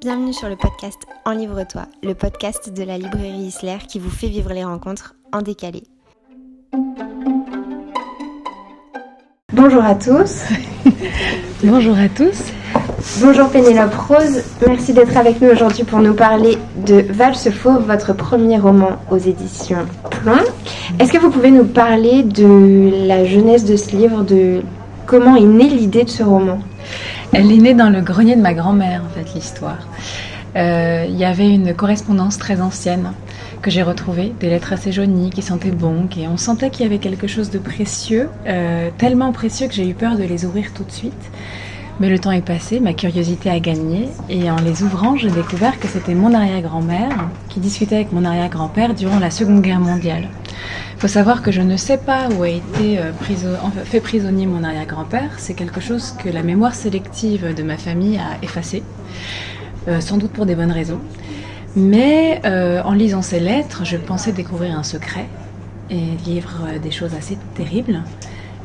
Bienvenue sur le podcast En Livre-toi, le podcast de la librairie Isler qui vous fait vivre les rencontres en décalé. Bonjour à tous. Bonjour à tous. Bonjour Pénélope Rose, merci d'être avec nous aujourd'hui pour nous parler de Valse Fauve, votre premier roman aux éditions Plomb. Est-ce que vous pouvez nous parler de la jeunesse de ce livre, de comment est née l'idée de ce roman? Elle est née dans le grenier de ma grand-mère, en fait, l'histoire. Euh, Il y avait une correspondance très ancienne que j'ai retrouvée, des lettres assez jaunies qui sentaient bon, et on sentait qu'il y avait quelque chose de précieux, euh, tellement précieux que j'ai eu peur de les ouvrir tout de suite. Mais le temps est passé, ma curiosité a gagné, et en les ouvrant, j'ai découvert que c'était mon arrière-grand-mère qui discutait avec mon arrière-grand-père durant la Seconde Guerre mondiale. Il faut savoir que je ne sais pas où a été euh, fait prisonnier mon arrière-grand-père. C'est quelque chose que la mémoire sélective de ma famille a effacé, euh, sans doute pour des bonnes raisons. Mais euh, en lisant ces lettres, je pensais découvrir un secret et euh, des choses assez terribles.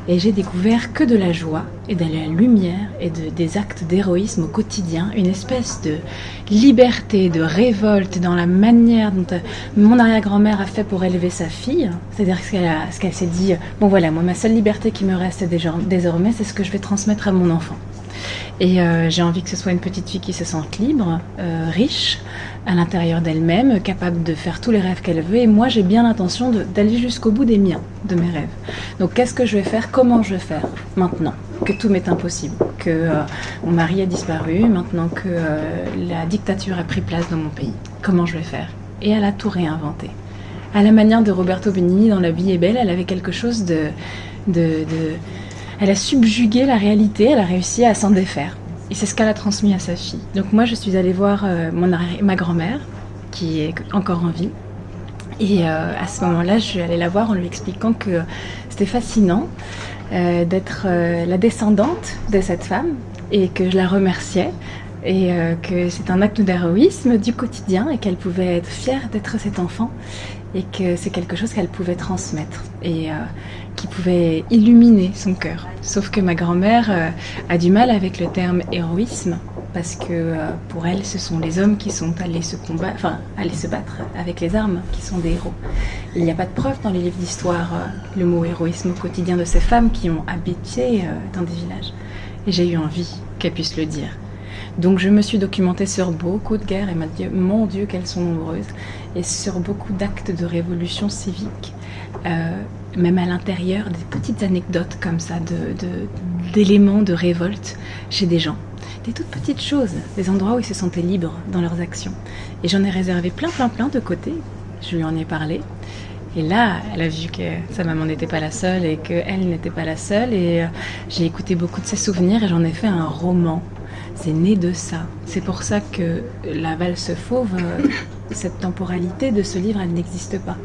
Et j'ai découvert que de la joie et de la lumière et de, des actes d'héroïsme au quotidien, une espèce de liberté, de révolte dans la manière dont euh, mon arrière-grand-mère a fait pour élever sa fille. C'est-à-dire ce qu'elle ce qu'elle s'est dit, euh, bon voilà, moi ma seule liberté qui me reste désormais, c'est ce que je vais transmettre à mon enfant. Et euh, j'ai envie que ce soit une petite fille qui se sente libre, euh, riche, à l'intérieur d'elle-même, capable de faire tous les rêves qu'elle veut. Et moi, j'ai bien l'intention d'aller jusqu'au bout des miens, de mes rêves. Donc, qu'est-ce que je vais faire? Comment je vais faire? Maintenant Que tout m'est impossible, que euh, mon mari a disparu, maintenant que euh, la dictature a pris place dans mon pays. Comment je vais faire? Et elle a tout réinventé. À la manière de Roberto Benigni dans La vie est belle, elle avait quelque chose de, de, de elle a subjugué la réalité, elle a réussi à s'en défaire. Et c'est ce qu'elle a transmis à sa fille. Donc moi, je suis allée voir euh, mon ma grand-mère, qui est encore en vie. Et euh, à ce moment-là, je suis allée la voir en lui expliquant que c'était fascinant euh, d'être la descendante de cette femme et que je la remerciais et que c'est un acte d'héroïsme du quotidien et qu'elle pouvait être fière d'être cet enfant et que c'est quelque chose qu'elle pouvait transmettre et euh, qui pouvait illuminer son cœur. Sauf que ma grand-mère euh, a du mal avec le terme héroïsme parce que euh, pour elle, ce sont les hommes qui sont allés se combattre, se battre avec les armes qui sont des héros. Il n'y a pas de preuve dans les livres d'histoire le mot héroïsme au quotidien de ces femmes qui ont habité dans des villages. Et j'ai eu envie qu'elle puisse le dire. Donc je me suis documentée sur beaucoup de guerres et m'a dit, mon Dieu, qu'elles sont nombreuses, et sur beaucoup d'actes de révolution civique, euh, même à l'intérieur, des petites anecdotes comme ça, de, de- d'éléments de révolte chez des gens. Des toutes petites choses, des endroits où ils se sentaient libres dans leurs actions. Et j'en ai réservé plein, plein, plein de côté. Je lui en ai parlé. Et là, elle a vu que sa maman n'était pas la seule et qu'elle n'était pas la seule. Et euh, j'ai écouté beaucoup de ses souvenirs et j'en ai fait un roman. C'est né de ça. C'est pour ça que la valse fauve, euh, cette temporalité de ce livre, elle n'existe pas.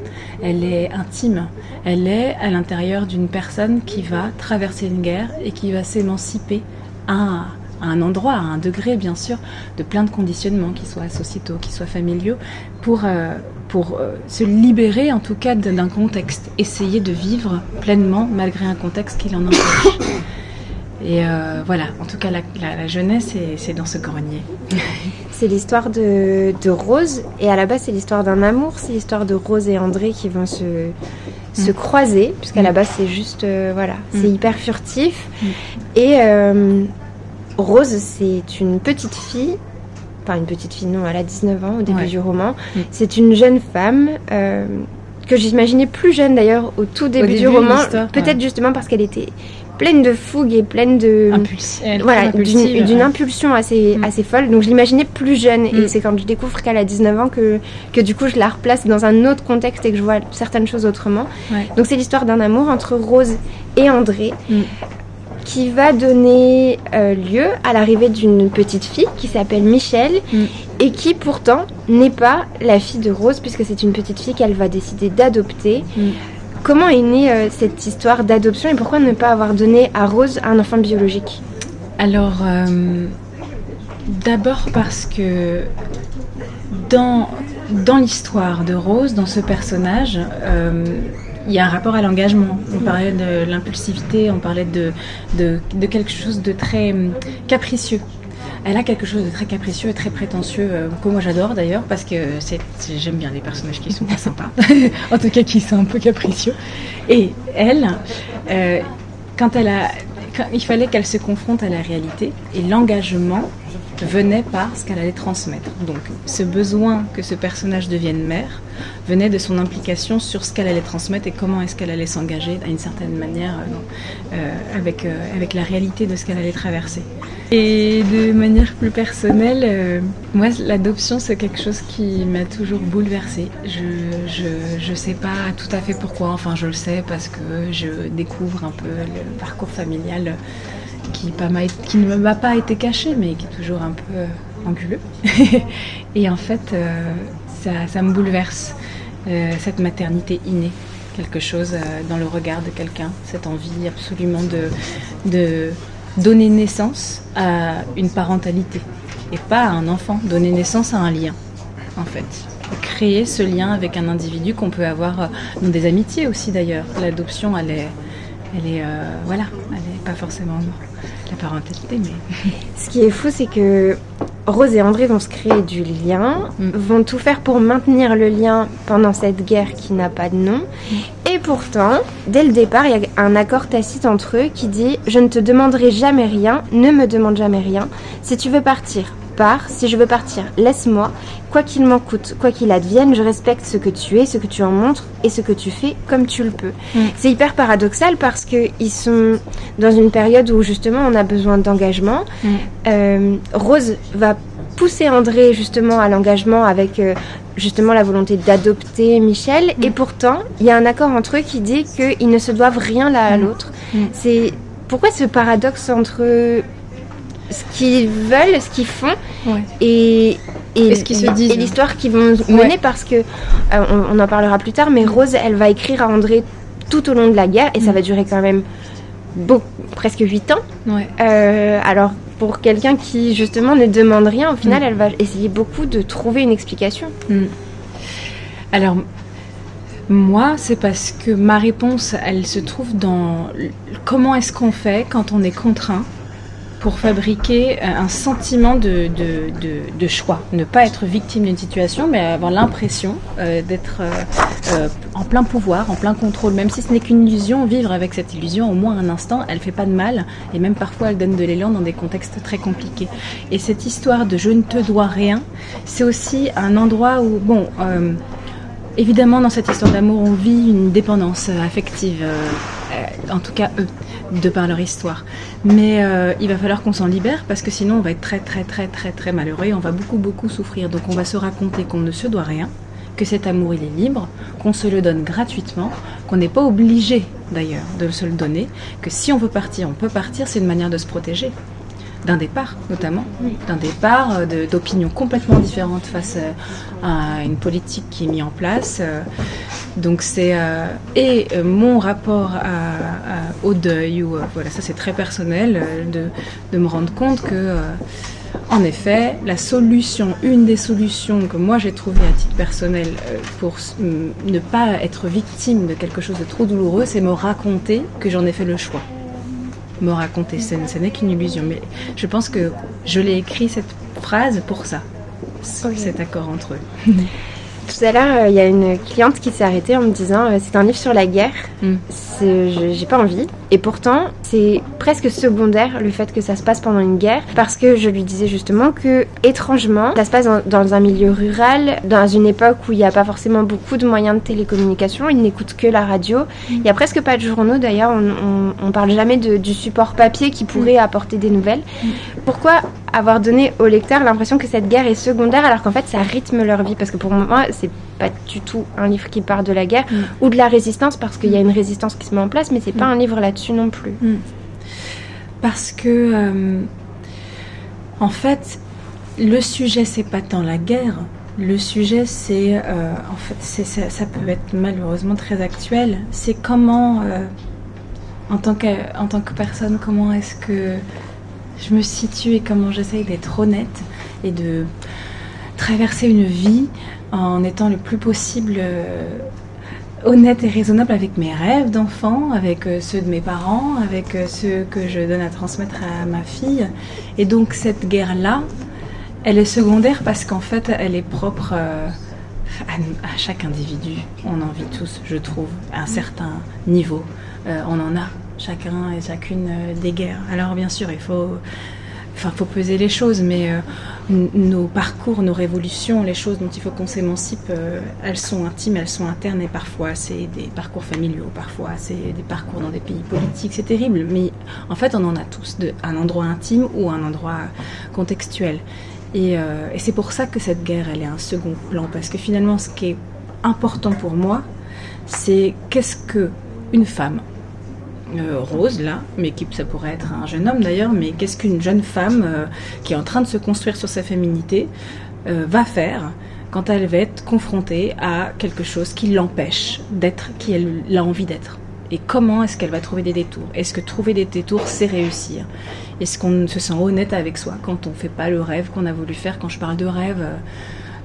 Elle est intime. Elle est à l'intérieur d'une personne qui va traverser une guerre et qui va s'émanciper à, un endroit, à un degré bien sûr, de plein de conditionnements, qui soient sociétaux, qui soient familiaux, pour, euh, euh, se libérer en tout cas d'un contexte, essayer de vivre pleinement malgré un contexte qui l'en empêche. Et euh, voilà, en tout cas la, la- la jeunesse, c'est- c'est dans ce grenier. C'est l'histoire de, de Rose, et à la base c'est l'histoire d'un amour, c'est l'histoire de Rose et André qui vont se, se croiser, puisqu'à la base c'est juste, euh, voilà, c'est Mm. hyper furtif. Mm. Et euh, Rose c'est une petite fille, enfin une petite fille, non, elle a 19 ans au début Ouais. du roman. Mm. C'est une jeune femme. que j'imaginais plus jeune d'ailleurs au tout début, du début de roman, peut-être ouais. justement parce qu'elle était pleine de fougue et pleine de voilà, très d'une impulsion assez, Mm. assez folle. Donc je l'imaginais plus jeune. Et Mm. c'est quand je découvre qu'elle a 19 ans que, que du coup je la replace dans un autre contexte et que je vois certaines choses autrement. Ouais. Donc c'est l'histoire d'un amour entre Rose et André Mm. qui va donner euh, lieu à l'arrivée d'une petite fille qui s'appelle Michelle Mm. et qui pourtant n'est pas la fille de Rose puisque c'est une petite fille qu'elle va décider d'adopter. Mm. Comment est née euh, cette histoire d'adoption et pourquoi ne pas avoir donné à Rose un enfant biologique? Alors, euh, d'abord parce que dans, l'histoire de Rose, dans ce personnage, euh, il y a un rapport à l'engagement. On parlait de l'impulsivité, on parlait de, quelque chose de très capricieux. Elle a quelque chose de très capricieux et très prétentieux, euh, que moi j'adore d'ailleurs, parce que j'aime bien les personnages qui sont pas sympas, en tout cas qui sont un peu capricieux. Et elle, euh, quand elle a, il fallait qu'elle se confronte à la réalité, et l'engagement venait par ce qu'elle allait transmettre. Donc ce besoin que ce personnage devienne mère venait de son implication sur ce qu'elle allait transmettre et comment est-ce qu'elle allait s'engager d'une certaine manière euh, euh, avec, euh, avec la réalité de ce qu'elle allait traverser. Et de manière plus personnelle, moi l'adoption c'est quelque chose qui m'a toujours bouleversée. Je, je, sais pas tout à fait pourquoi, enfin je le sais parce que je découvre un peu le parcours familial qui, ne m'a pas été caché mais qui est toujours un peu anguleux. Et en fait ça, ça me bouleverse, cette maternité innée quelque chose dans le regard de quelqu'un, cette envie absolument de, donner naissance à une parentalité et pas à un enfant, donner naissance à un lien, en fait. Créer ce lien avec un individu qu'on peut avoir euh, dans des amitiés aussi d'ailleurs. L'adoption, elle est, est, euh, voilà, elle n'est pas forcément la parentalité, mais. Ce qui est fou, c'est que Rose et André vont se créer du lien, mm. vont tout faire pour maintenir le lien pendant cette guerre qui n'a pas de nom. Et pourtant, dès le départ, il y a un accord tacite entre eux qui dit Je ne te demanderai jamais rien, ne me demande jamais rien. Si tu veux partir, pars. Si je veux partir, laisse-moi. Quoi qu'il m'en coûte, quoi qu'il advienne, je respecte ce que tu es, ce que tu en montres et ce que tu fais comme tu le peux. Mm. C'est hyper paradoxal parce qu'ils sont dans une période où justement on a besoin d'engagement. Euh, Rose va pousser André justement à l'engagement avec euh, justement la volonté d'adopter Michel. Mm. Et pourtant, il y a un accord entre eux qui dit qu'ils ne se doivent rien l'un à mm. l'autre. Mm. C'est pourquoi ce paradoxe entre ce qu'ils veulent, ce qu'ils font et, et, ce se disent. Et l'histoire qu'ils vont mener parce que, euh, on, en parlera plus tard, mais Rose, elle va écrire à André tout au long de la guerre et ça va durer quand même presque 8 ans. Euh, alors pour quelqu'un qui justement ne demande rien, au final, mm. elle va essayer beaucoup de trouver une explication. Mm. Alors, moi, c'est parce que ma réponse, elle se trouve dans comment est-ce qu'on fait quand on est contraint? Pour fabriquer euh, un sentiment de, de, choix. Ne pas être victime d'une situation, mais avoir l'impression euh, d'être euh, en plein pouvoir, en plein contrôle. Même si ce n'est qu'une illusion, vivre avec cette illusion au moins un instant, elle fait pas de mal. Et même parfois, elle donne de l'élan dans des contextes très compliqués. Et cette histoire de je ne te dois rien, c'est aussi un endroit où, bon, évidemment, dans cette histoire d'amour, on vit une dépendance affective. En tout cas, eux de par leur histoire. Mais euh, il va falloir qu'on s'en libère parce que sinon on va être très très très très très malheureux et on va beaucoup beaucoup souffrir. Donc on va se raconter qu'on ne se doit rien, que cet amour il est libre, qu'on se le donne gratuitement, qu'on n'est pas obligé d'ailleurs de se le donner, que si on veut partir, on peut partir, c'est une manière de se protéger d'un départ notamment, d'un départ euh, d'opinions complètement différentes face euh, à une politique qui est mise en place. Euh, donc c'est et mon rapport au deuil ou voilà ça c'est très personnel de, de, me rendre compte que en effet la solution, une des solutions que moi j'ai trouvées à titre personnel pour ne pas être victime de quelque chose de trop douloureux, c'est me raconter que j'en ai fait le choix me raconter. Ce, n'est qu'une illusion. Mais je pense que je l'ai écrit cette phrase pour ça, cet accord entre eux. Tout à l'heure, euh, il y a une cliente qui s'est arrêtée en me disant euh, c'est un livre sur la guerre. Mm. J'ai pas envie. Et pourtant, c'est presque secondaire le fait que ça se passe pendant une guerre, parce que je lui disais justement que, étrangement, ça se passe dans, un milieu rural, dans une époque où il n'y a pas forcément beaucoup de moyens de télécommunication, ils n'écoutent que la radio. Mm. Il n'y a presque pas de journaux d'ailleurs, on, ne parle jamais du support papier qui pourrait mm. apporter des nouvelles. Pourquoi avoir donné aux lecteurs l'impression que cette guerre est secondaire alors qu'en fait ça rythme leur vie? Parce que pour moi, c'est pas du tout un livre qui part de la guerre mm. ou de la résistance parce qu'il y a une résistance qui se met en place, mais c'est pas mm. un livre là-dessus non plus. Mm. Parce que, euh, en fait, le sujet c'est pas tant la guerre. Le sujet, c'est euh, en fait, ça, ça, peut être malheureusement très actuel. C'est comment, euh, en tant que en tant que personne, comment est-ce que je me situe et comment j'essaye d'être honnête et de traverser une vie en étant le plus possible euh, honnête et raisonnable avec mes rêves d'enfant, avec euh, ceux de mes parents, avec euh, ceux que je donne à transmettre à ma fille. Et donc cette guerre-là, elle est secondaire parce qu'en fait, elle est propre à, chaque individu. On en vit tous, je trouve, à un certain niveau. on en a chacun et chacune des guerres. Alors bien sûr, il faut Enfin, faut peser les choses, mais euh, nos parcours, nos révolutions, les choses dont il faut qu'on s'émancipe, euh, elles sont intimes, elles sont internes, et parfois c'est des parcours familiaux, parfois c'est des parcours dans des pays politiques, c'est terrible. Mais en fait, on en a tous, de, un endroit intime ou un endroit contextuel. Et, euh, et c'est pour ça que cette guerre, elle est un second plan, parce que finalement, ce qui est important pour moi, c'est qu'est-ce que une femme euh, rose là, mais qui ça pourrait être un jeune homme d'ailleurs, mais qu'est-ce qu'une jeune femme euh, qui est en train de se construire sur sa féminité euh, va faire quand elle va être confrontée à quelque chose qui l'empêche d'être qui elle a envie d'être? Et comment est-ce qu'elle va trouver des détours? Est-ce que trouver des détours, c'est réussir? Est-ce qu'on se sent honnête avec soi quand on ne fait pas le rêve qu'on a voulu faire? Quand je parle de rêve,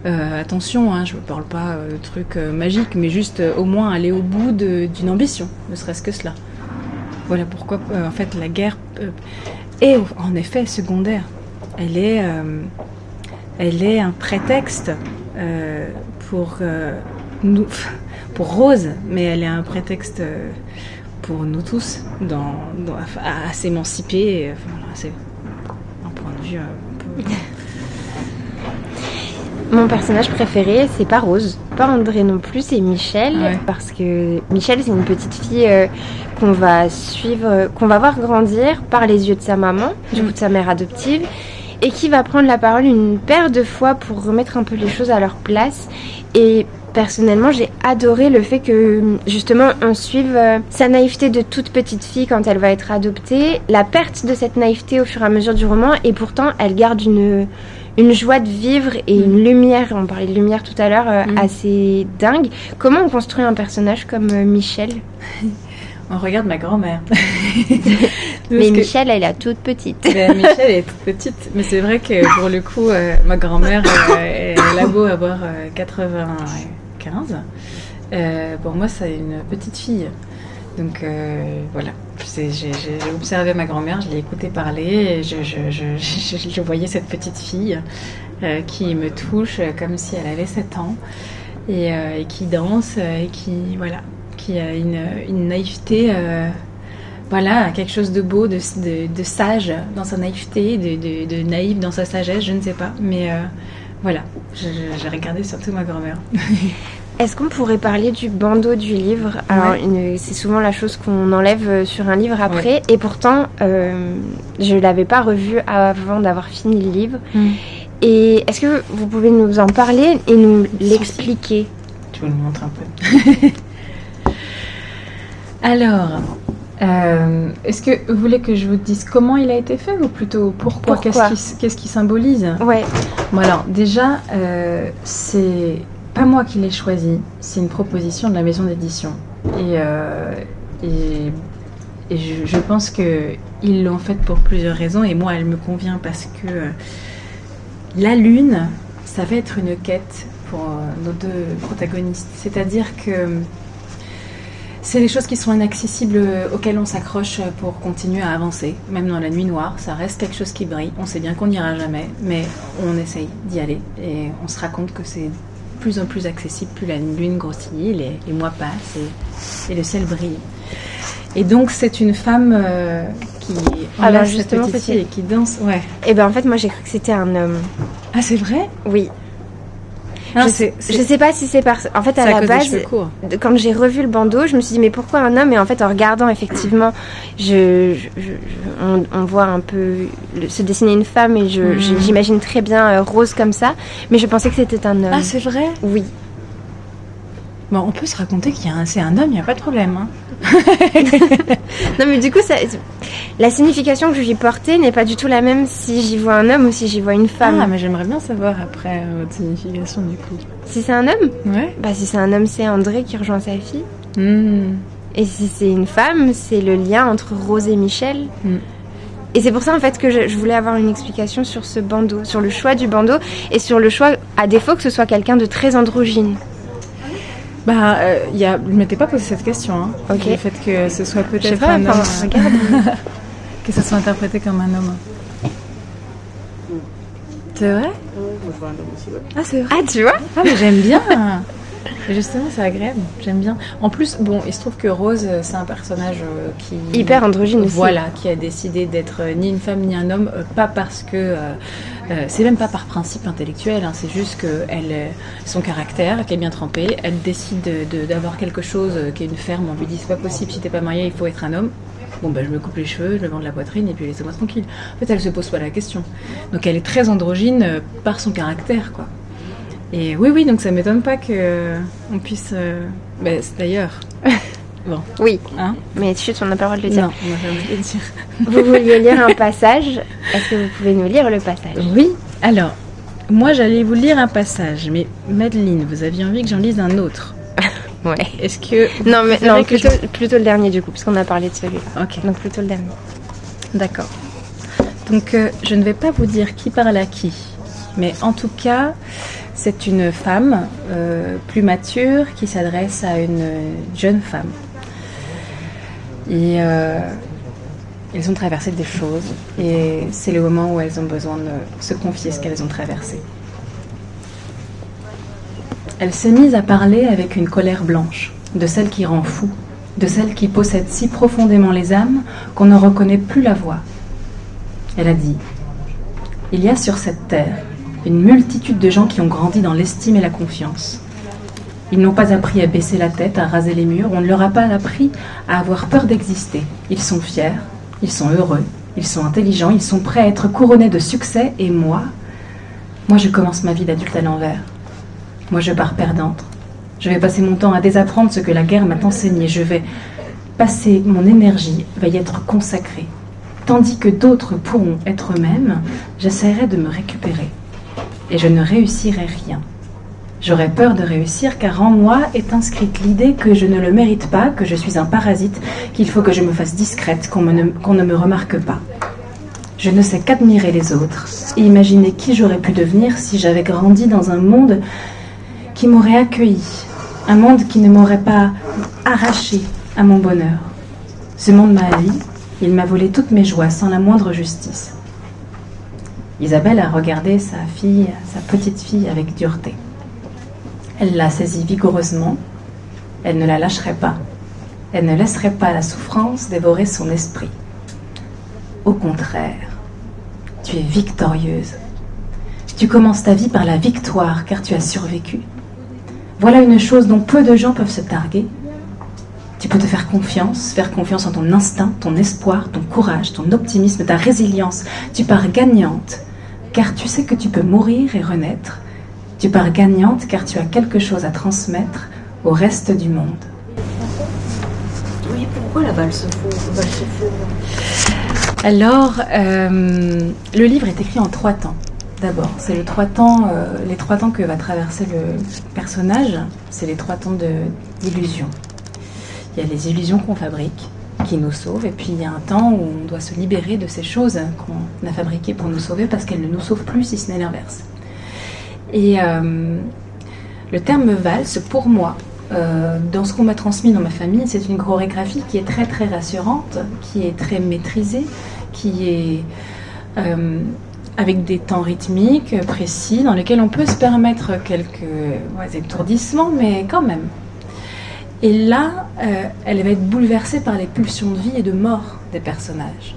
attention, hein, je ne parle pas de trucs magiques, mais juste au moins aller au bout d'une ambition, ne serait-ce que cela. Voilà pourquoi, euh, en fait, la guerre euh, est en effet secondaire. Elle est, euh, un prétexte pour nous, pour Rose, mais elle est un prétexte pour nous tous dans, à, s'émanciper. c'est un point de vue un peu. Mon personnage préféré, c'est pas Rose, pas André non plus, c'est Michel, parce que Michel, c'est une petite fille qu'on va suivre, qu'on va voir grandir par les yeux de sa maman, du coup de sa mère adoptive, et qui va prendre la parole une paire de fois pour remettre un peu les choses à leur place. Et personnellement, j'ai adoré le fait que justement on suive euh, sa naïveté de toute petite fille quand elle va être adoptée, la perte de cette naïveté au fur et à mesure du roman, et pourtant elle garde une une joie de vivre et une lumière, on parlait de lumière tout à l'heure, euh, mm. assez dingue. Comment on construit un personnage comme euh, Michel? On regarde ma grand-mère. mais Michel, elle est toute petite. Ben, Michel est toute petite. Mais c'est vrai que pour le coup, euh, ma grand-mère, elle, a beau avoir 95. pour moi, c'est une petite fille. Donc voilà, j'ai observé ma grand-mère, je l'ai écoutée parler, et je, voyais cette petite fille euh, qui me touche comme si elle avait 7 ans et, euh, et qui danse et qui, voilà, qui a une, naïveté, euh, voilà, quelque chose de beau, de, sage dans sa naïveté, de, de, naïf dans sa sagesse, je ne sais pas, mais voilà, j'ai regardé surtout ma grand-mère. Est-ce qu'on pourrait parler du bandeau du livre? Alors, c'est souvent la chose qu'on enlève euh, sur un livre après, et pourtant, euh, je ne l'avais pas revu avant d'avoir fini le livre. Hmm. Et est-ce que vous pouvez nous en parler et nous l'expliquer? Tu veux le montrer un peu? Alors, euh, est-ce que vous voulez que je vous dise comment il a été fait ou plutôt pourquoi, Qu'est-ce qui, symbolise? Ouais. Bon alors déjà, c'est pas moi qui l'ai choisi, c'est une proposition de la maison d'édition. Et, euh, je, pense qu'ils l'ont faite pour plusieurs raisons, et moi elle me convient parce que euh, la lune, ça va être une quête pour euh, nos deux protagonistes. C'est-à-dire que c'est les choses qui sont inaccessibles auxquelles on s'accroche pour continuer à avancer. Même dans la nuit noire, ça reste quelque chose qui brille. On sait bien qu'on n'ira jamais, mais on essaye d'y aller et on se raconte que c'est plus en plus accessible, plus la lune grossit, les, les mois passent et, le ciel brille. Et donc c'est une femme euh, qui alors ah justement et qui danse. Ouais. Et eh ben en fait moi j'ai cru que c'était un homme. Ah c'est vrai? Oui je, sais, sais pas si c'est parce. En fait, à la base, quand j'ai revu le bandeau, je me suis dit, mais pourquoi un homme? Et en fait, en regardant, effectivement, je, on, voit un peu se dessiner une femme et hmm. j'imagine très bien euh, Rose comme ça. Mais je pensais que c'était un homme. Ah, c'est vrai? Oui. Bon, on peut se raconter qu'il y a c'est un homme, il n'y a pas de problème. Hein. non, mais du coup, ça, la signification que j'y portais n'est pas du tout la même si j'y vois un homme ou si j'y vois une femme. Ah, mais j'aimerais bien savoir après euh, votre signification du coup. Si c'est un homme? Ouais. Bah, si c'est un homme, c'est André qui rejoint sa fille. Hmm. Et si c'est une femme, c'est le lien entre Rose et Michel. Hmm. Et c'est pour ça en fait que je, je, voulais avoir une explication sur ce bandeau, sur le choix du bandeau et sur le choix, à défaut que ce soit quelqu'un de très androgyne. Bah, euh, y a, je ne m'étais pas posé cette question. Hein. Ok. Le fait que ce soit peut-être un homme. regarde. que ça soit interprété comme un homme. C'est vrai? Ah, c'est vrai Ah, tu vois? Ah, mais j'aime bien Justement, c'est agréable, j'aime bien. En plus, bon, il se trouve que Rose, euh, c'est un personnage euh, qui... Hyper androgyne aussi. Voilà, qui a décidé d'être euh, ni une femme ni un homme, euh, pas parce que... euh, c'est même pas par principe intellectuel, hein, c'est juste que elle, euh, son caractère, qui est bien trempé, elle décide de- de- d'avoir quelque chose euh, qui est une ferme, on lui dit c'est pas possible, si t'es pas marié, il faut être un homme. Bon, ben, je me coupe les cheveux, je me vends la poitrine et puis laissez-moi tranquille. En fait, elle se pose pas la question. Donc, elle est très androgyne par son caractère, quoi. Et oui, oui, donc ça m'étonne pas que euh, on puisse. euh, ben, c'est d'ailleurs. Bon, Oui, hein mais chut, on n'a pas le droit de le dire. Non, on va jamais le dire. Vous vouliez lire un passage Est-ce que vous pouvez nous lire le passage? Oui, alors, moi j'allais vous lire un passage, mais Madeleine, vous aviez envie que j'en lise un autre. Ouais. Est-ce que. Non, mais non, plutôt, le dernier du coup, parce qu'on a parlé de celui-là. Ok, Donc plutôt le dernier. d'accord. Donc, euh, je ne vais pas vous dire qui parle à qui, mais en tout cas, c'est une femme euh, plus mature qui s'adresse à une jeune femme. Et euh, elles ont traversé des choses, et c'est le moment où elles ont besoin de se confier ce qu'elles ont traversé. Elle s'est mise à parler avec une colère blanche, de celle qui rend fou, de celle qui possède si profondément les âmes qu'on ne reconnaît plus la voix. Elle a dit Il y a sur cette terre une multitude de gens qui ont grandi dans l'estime et la confiance. Ils n'ont pas appris à baisser la tête, à raser les murs, on ne leur a pas appris à avoir peur d'exister. Ils sont fiers, ils sont heureux, ils sont intelligents, ils sont prêts à être couronnés de succès, et moi, moi je commence ma vie d'adulte à l'envers. Moi je pars perdante. Je vais passer mon temps à désapprendre ce que la guerre m'a enseigné. Je vais passer mon énergie, va y être consacrée. Tandis que d'autres pourront être eux-mêmes, j'essaierai de me récupérer. Et je ne réussirai rien. J'aurais peur de réussir car en moi est inscrite l'idée que je ne le mérite pas, que je suis un parasite, qu'il faut que je me fasse discrète, qu'on ne me remarque pas. Je ne sais qu'admirer les autres et imaginer qui j'aurais pu devenir si j'avais grandi dans un monde qui m'aurait accueilli, un monde qui ne m'aurait pas arraché à mon bonheur. Ce monde m'a haï, il m'a volé toutes mes joies sans la moindre justice. Isabelle a regardé sa fille, sa petite fille, avec dureté. Elle l'a saisie vigoureusement. Elle ne la lâcherait pas. Elle ne laisserait pas la souffrance dévorer son esprit. Au contraire, tu es victorieuse. Tu commences ta vie par la victoire car tu as survécu. Voilà une chose dont peu de gens peuvent se targuer. Tu peux te faire confiance, faire confiance en ton instinct, ton espoir, ton courage, ton optimisme, ta résilience. Tu pars gagnante car tu sais que tu peux mourir et renaître. Tu pars gagnante car tu as quelque chose à transmettre au reste du monde. Oui, pourquoi la balle se fout? Alors, euh, le livre est écrit en trois temps. D'abord, c'est le trois temps, euh, les trois temps que va traverser le personnage. C'est les trois temps de- d'illusion. Il y a les illusions qu'on fabrique, qui nous sauvent, et puis il y a un temps où on doit se libérer de ces choses qu'on a fabriquées pour nous sauver parce qu'elles ne nous sauvent plus, si ce n'est l'inverse. Et euh, le terme valse, pour moi, euh, dans ce qu'on m'a transmis dans ma famille, c'est une chorégraphie qui est très très rassurante, qui est très maîtrisée, qui est euh, avec des temps rythmiques précis dans lesquels on peut se permettre quelques étourdissements, mais quand même. Et là, elle va être bouleversée par les pulsions de vie et de mort des personnages.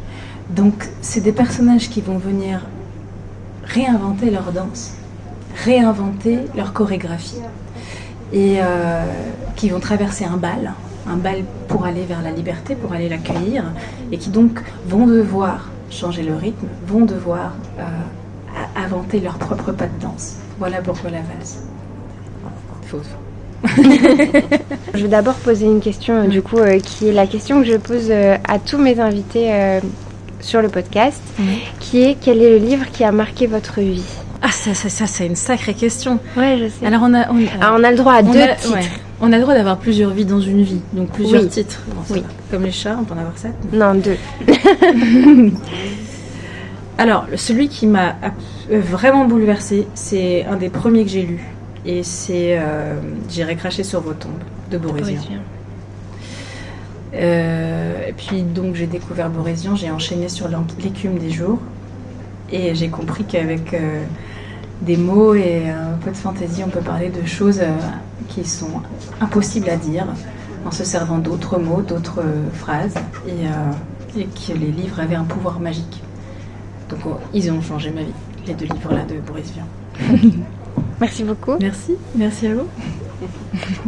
Donc, c'est des personnages qui vont venir réinventer leur danse, réinventer leur chorégraphie, et euh, qui vont traverser un bal, un bal pour aller vers la liberté, pour aller l'accueillir, et qui donc vont devoir changer le rythme, vont devoir euh, inventer leur propre pas de danse. Voilà pourquoi la valse. Faux. Je vais d'abord poser une question, euh, du coup, euh, qui est la question que je pose euh, à tous mes invités euh, sur le podcast, qui est quel est le livre qui a marqué votre vie? Ah, ça, ça, ça, c'est une sacrée question. Ouais, je sais. Alors, on a, on, Ah, on a le droit à deux a- titres. ouais. On a le droit d'avoir plusieurs vies dans une vie, donc plusieurs Oui. titres. Bon, Oui. Comme les chats, on peut en avoir sept. Non, deux. Alors, celui qui m'a euh, vraiment bouleversée, c'est un des premiers que j'ai lu. Et c'est euh, J'irai cracher sur vos tombes de Borésian. Euh, et puis donc j'ai découvert Borésian, j'ai enchaîné sur l'écume des jours et j'ai compris qu'avec euh, des mots et un peu de fantaisie, on peut parler de choses euh, qui sont impossibles à dire en se servant d'autres mots, d'autres phrases et, et, que les livres avaient un pouvoir magique. Donc oh, ils ont changé ma vie, les deux livres-là de Boris Vian. Merci beaucoup. Merci, merci à vous.